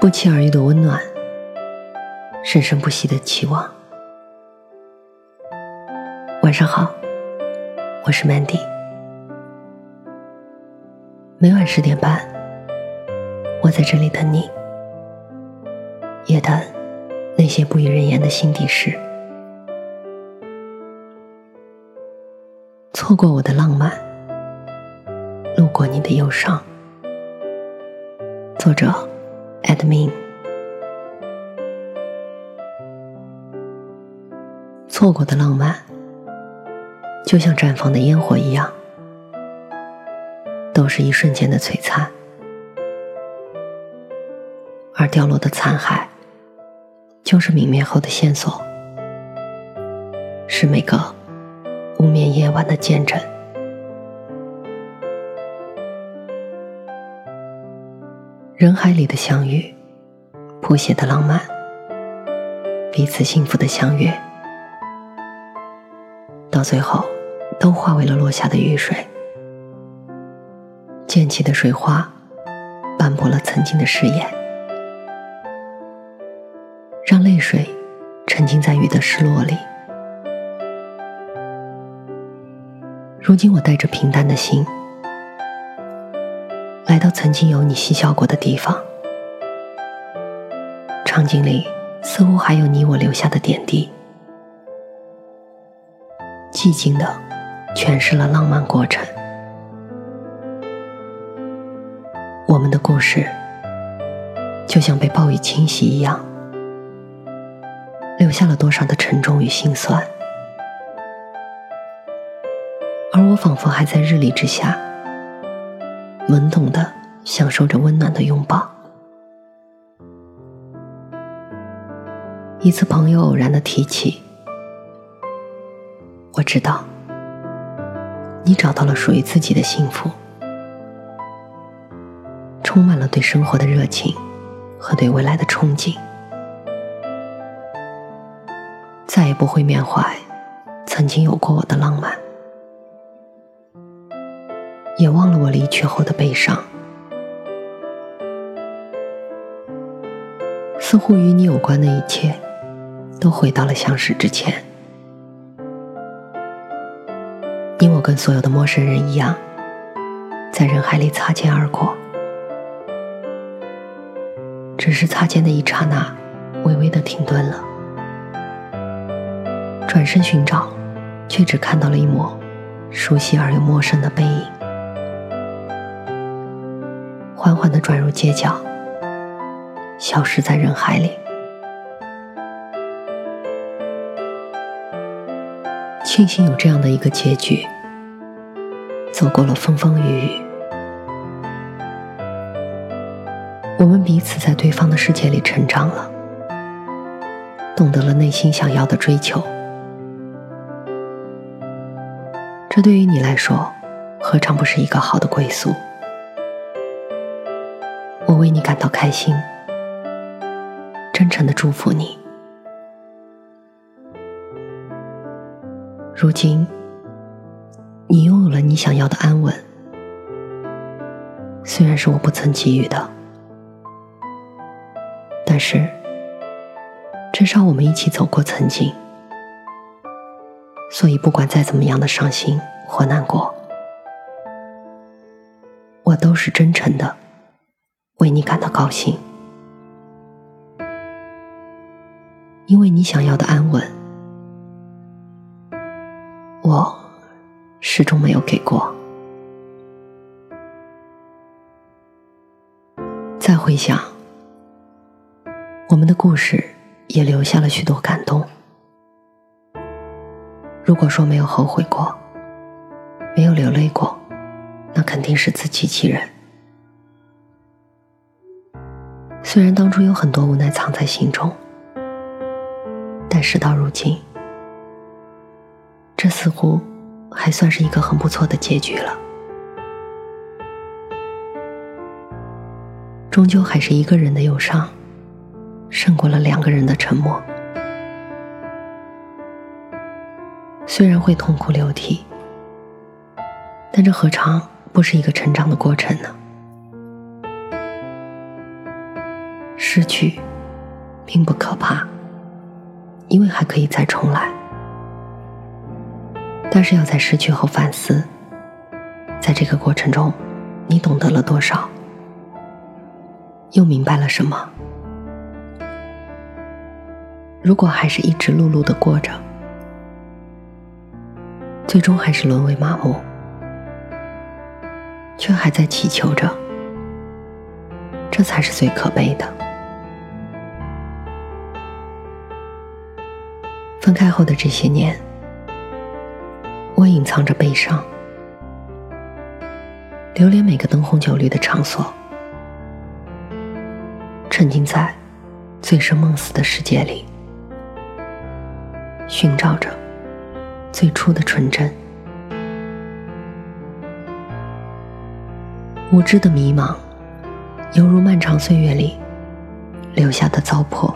不期而遇的温暖，生生不息的期望。晚上好，我是 Mandy。每晚十点半，我在这里等你，也等那些不与人言的心底事。错过我的浪漫，路过你的忧伤。作者：Admin。错过的浪漫，就像绽放的烟火一样，都是一瞬间的璀璨；而掉落的残骸，就是泯灭后的线索，是每个。无眠夜晚的见证，人海里的相遇，谱写的浪漫，彼此幸福的相约，到最后都化为了落下的雨水，溅起的水花，斑驳了曾经的誓言，让泪水沉浸在雨的失落里。如今我带着平淡的心，来到曾经有你嬉笑过的地方，场景里似乎还有你我留下的点滴，寂静的诠释了浪漫过程。我们的故事就像被暴雨侵袭一样，留下了多少的沉重与心酸。而我仿佛还在日历之下，懵懂的享受着温暖的拥抱。一次朋友偶然的提起，我知道，你找到了属于自己的幸福，充满了对生活的热情和对未来的憧憬，再也不会缅怀曾经有过我的浪漫。也忘了我离去后的悲伤，似乎与你有关的一切，都回到了相识之前。你我跟所有的陌生人一样，在人海里擦肩而过，只是擦肩的一刹那，微微的停顿了，转身寻找，却只看到了一抹熟悉而又陌生的背影。缓缓的转入街角，消失在人海里。庆幸有这样的一个结局，走过了风风雨雨，我们彼此在对方的世界里成长了，懂得了内心想要的追求。这对于你来说，何尝不是一个好的归宿？我为你感到开心，真诚的祝福你。如今，你拥有了你想要的安稳，虽然是我不曾给予的，但是至少我们一起走过曾经，所以不管再怎么样的伤心或难过，我都是真诚的。为你感到高兴，因为你想要的安稳，我始终没有给过。再回想，我们的故事也留下了许多感动。如果说没有后悔过，没有流泪过，那肯定是自欺欺人。虽然当初有很多无奈藏在心中，但事到如今，这似乎还算是一个很不错的结局了。终究还是一个人的忧伤，胜过了两个人的沉默。虽然会痛哭流涕，但这何尝不是一个成长的过程呢？失去并不可怕，因为还可以再重来。但是要在失去后反思，在这个过程中，你懂得了多少，又明白了什么？如果还是一直碌碌的过着，最终还是沦为麻木，却还在祈求着，这才是最可悲的。分开后的这些年，我隐藏着悲伤，留恋每个灯红酒绿的场所，沉浸在醉生梦死的世界里。寻找着最初的纯真，无知的迷茫，犹如漫长岁月里留下的糟粕，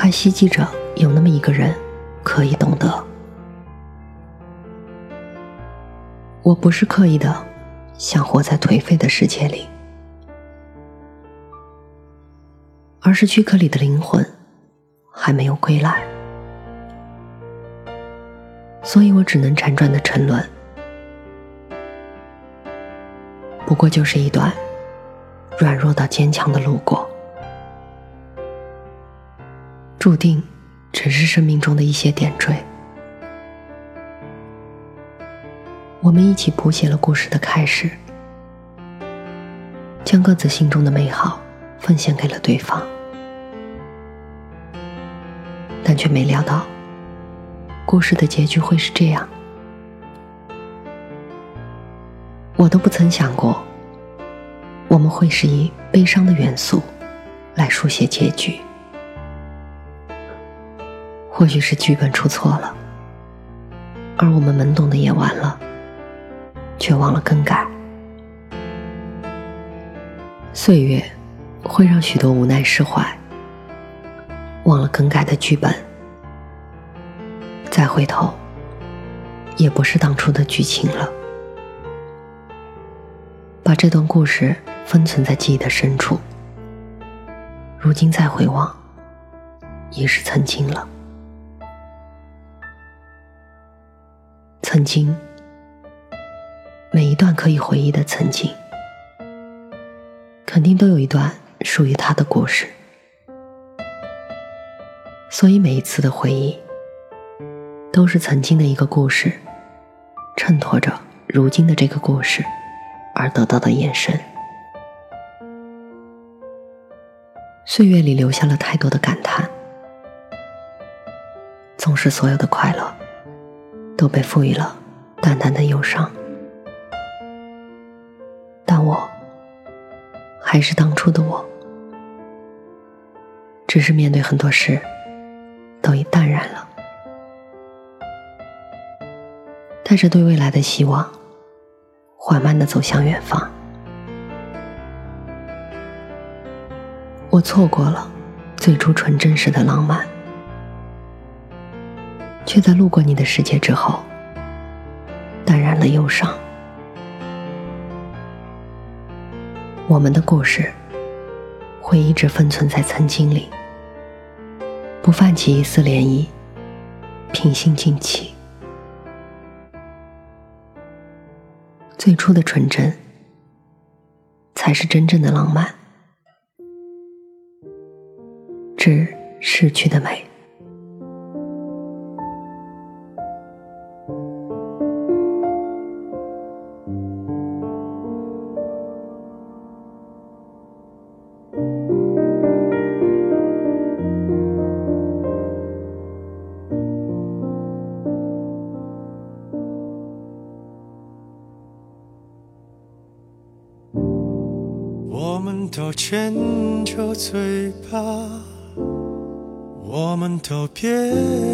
还希冀着有那么一个人可以懂得。我不是刻意的想活在颓废的世界里，而是躯壳里的灵魂。还没有归来，所以我只能辗转的沉沦。不过就是一段软弱到坚强的路过，注定只是生命中的一些点缀。我们一起谱写了故事的开始，将各自心中的美好奉献给了对方。但却没料到，故事的结局会是这样。我都不曾想过，我们会是以悲伤的元素来书写结局。或许是剧本出错了，而我们懵懂的演完了，却忘了更改。岁月会让许多无奈释怀。忘了更改的剧本，再回头，也不是当初的剧情了。把这段故事封存在记忆的深处，如今再回望，已是曾经了。曾经，每一段可以回忆的曾经，肯定都有一段属于他的故事。所以每一次的回忆，都是曾经的一个故事，衬托着如今的这个故事而得到的延伸。岁月里留下了太多的感叹，总是所有的快乐都被赋予了淡淡的忧伤，但我还是当初的我，只是面对很多事。都已淡然了，带着对未来的希望，缓慢的走向远方。我错过了最初纯真时的浪漫，却在路过你的世界之后，淡然了忧伤。我们的故事会一直封存在曾经里。不泛起一丝涟漪，平心静气。最初的纯真，才是真正的浪漫。致逝去的美。牵着嘴巴，我们都憋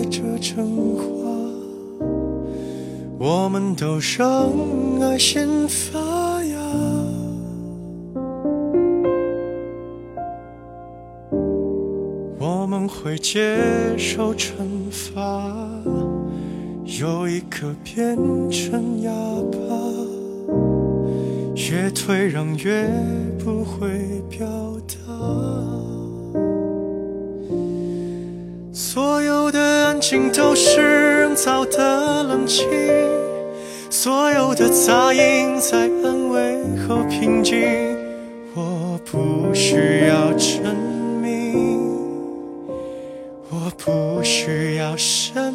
着真话，我们都让爱先发芽。我们会接受惩罚，有一刻变成哑巴。越退让越不会表达。所有的安静都是人造的冷清，所有的杂音在安慰后平静。我不需要证明，我不需要声，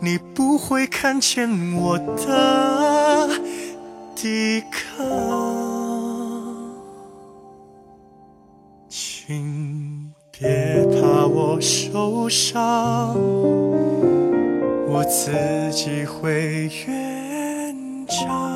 你不会看见我的抵抗。请别怕我受伤。我自己会圆场。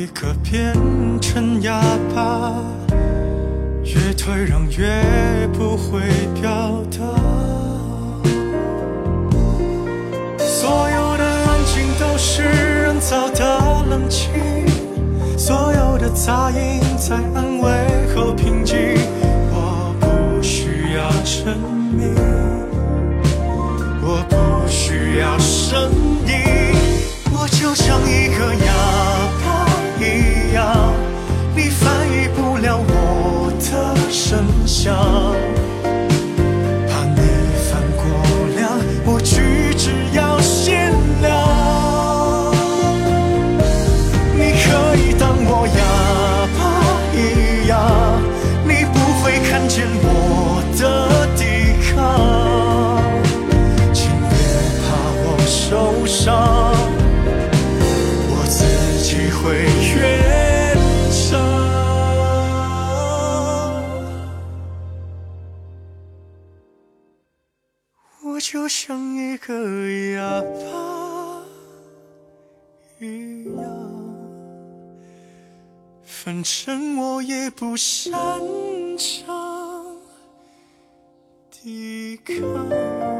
一个变成哑巴，越退让越不会表达。所有的安静都是人造的冷清，所有的杂音在安慰后平静。我不需要证明，我不需要声音，我就是见我的抵抗。请别怕我受伤，我自己会。圆场，我就像一个哑巴一样，反正我也不擅长看。